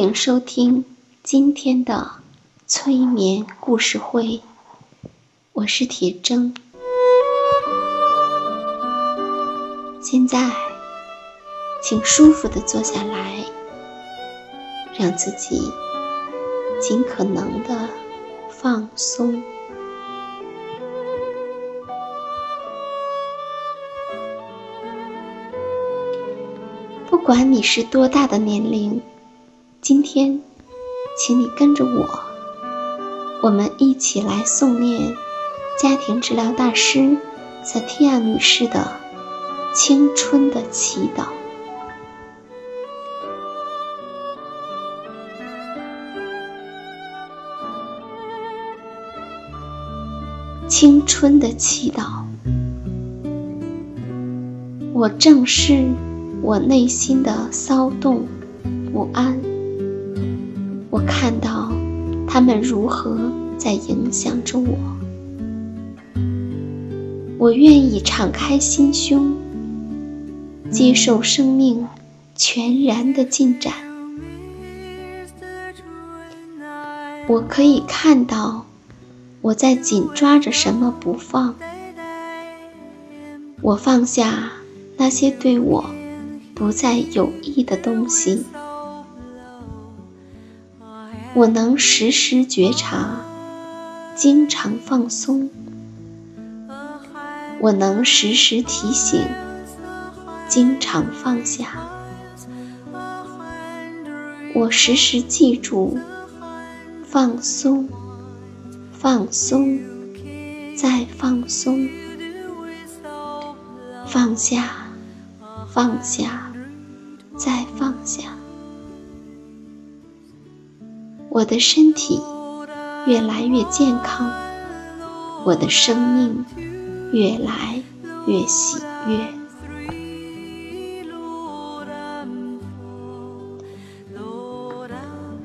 迎收听今天的催眠故事会，我是铁铮。现在，请舒服的坐下来，让自己尽可能的放松。不管你是多大的年龄。今天，请你跟着我，我们一起来诵念家庭治疗大师萨提亚女士的《青春的祈祷》。青春的祈祷，我正视我内心的骚动、不安。我看到他们如何在影响着我。我愿意敞开心胸，接受生命全然的进展。我可以看到我在紧抓着什么不放。我放下那些对我不再有益的东西。我能时时觉察，经常放松；我能时时提醒，经常放下；我时时记住，放松，放松，再放松，放下，放下，再放下。我的身体越来越健康，我的生命越来越喜悦。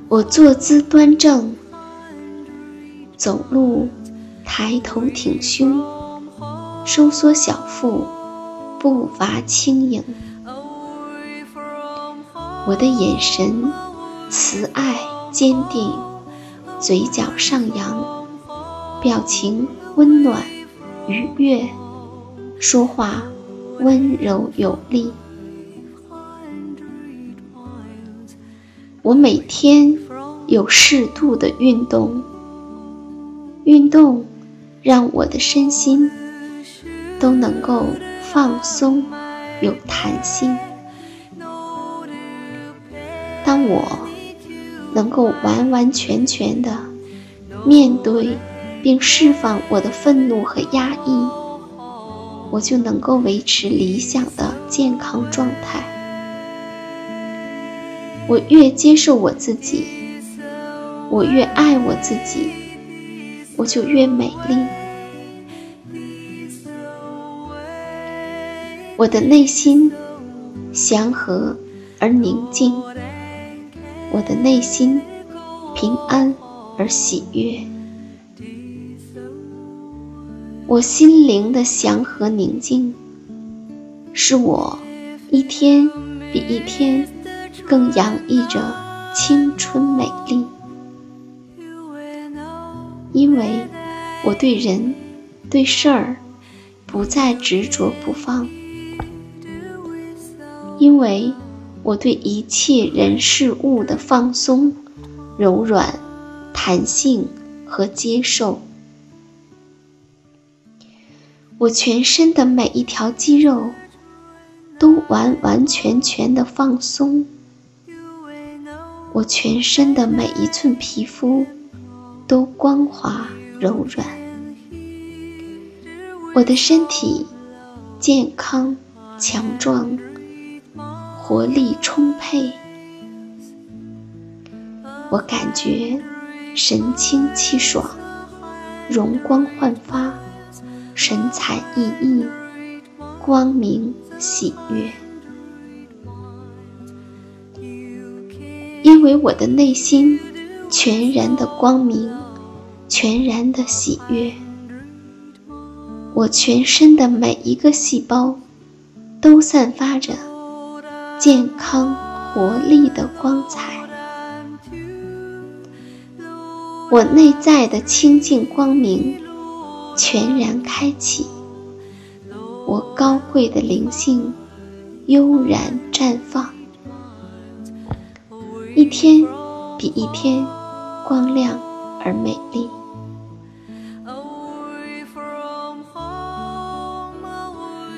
我坐姿端正，走路抬头挺胸，收缩小腹，步伐轻盈。我的眼神慈爱。坚定，嘴角上扬，表情温暖愉悦，说话温柔有力。我每天有适度的运动，运动让我的身心都能够放松有弹性。当我。能够完完全全的面对并释放我的愤怒和压抑，我就能够维持理想的健康状态。我越接受我自己，我越爱我自己，我就越美丽。我的内心祥和而宁静，我的内心平安而喜悦。我心灵的祥和宁静，使我一天比一天更洋溢着青春美丽。因为我对人、对事儿不再执着不放；因为我对一切人事物的放松、柔软、弹性和接受。我全身的每一条肌肉都完完全全的放松，我全身的每一寸皮肤都光滑柔软，我的身体健康强壮，活力充沛，我感觉神清气爽，容光焕发。神采奕奕，光明喜悦，因为我的内心全然的光明，全然的喜悦，我全身的每一个细胞都散发着健康活力的光彩，我内在的清净光明。全然开启，我高贵的灵性悠然绽放，一天比一天光亮而美丽。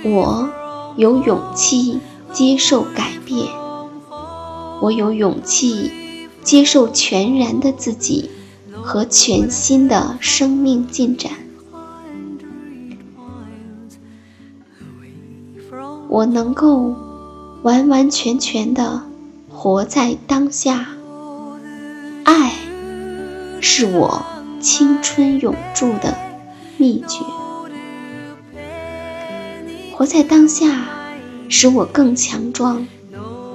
我有勇气接受改变，我有勇气接受全然的自己和全新的生命进展。我能够完完全全的活在当下，爱是我青春永驻的秘诀。活在当下，使我更强壮，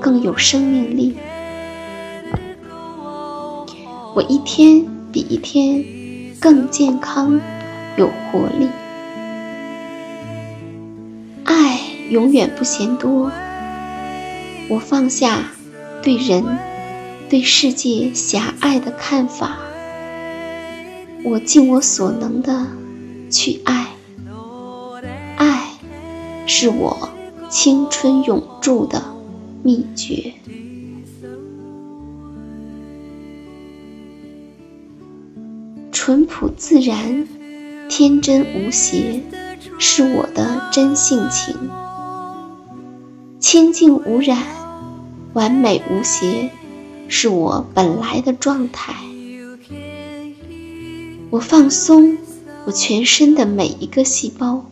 更有生命力。我一天比一天更健康，有活力。爱永远不嫌多。我放下对人、对世界狭隘的看法，我尽我所能的去爱。爱是我青春永驻的秘诀。淳朴自然、天真无邪，是我的真性情。清净无染，完美无邪，是我本来的状态。我放松我全身的每一个细胞，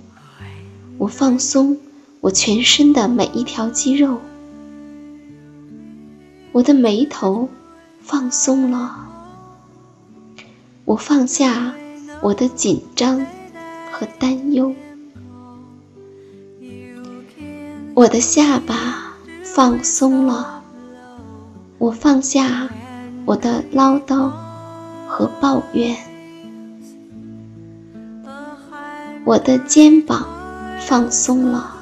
我放松我全身的每一条肌肉，我的眉头放松了，我放下我的紧张和担忧。我的下巴放松了，我放下我的唠叨和抱怨。我的肩膀放松了，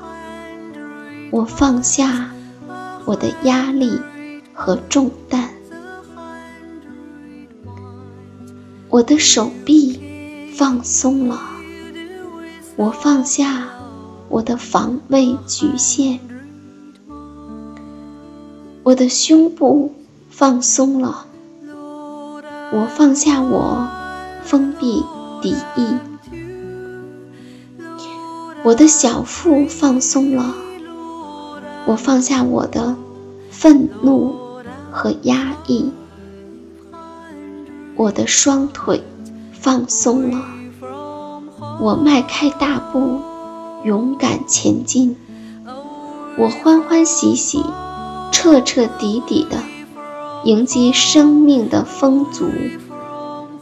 我放下我的压力和重担。我的手臂放松了，我放下。我的防卫局限，我的胸部放松了，我放下我封闭敌意，我的小腹放松了，我放下我的愤怒和压抑，我的双腿放松了，我迈开大步。勇敢前进。我欢欢喜喜、彻彻底底的迎接生命的丰足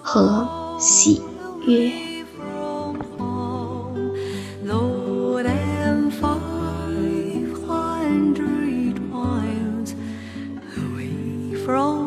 和喜悦。From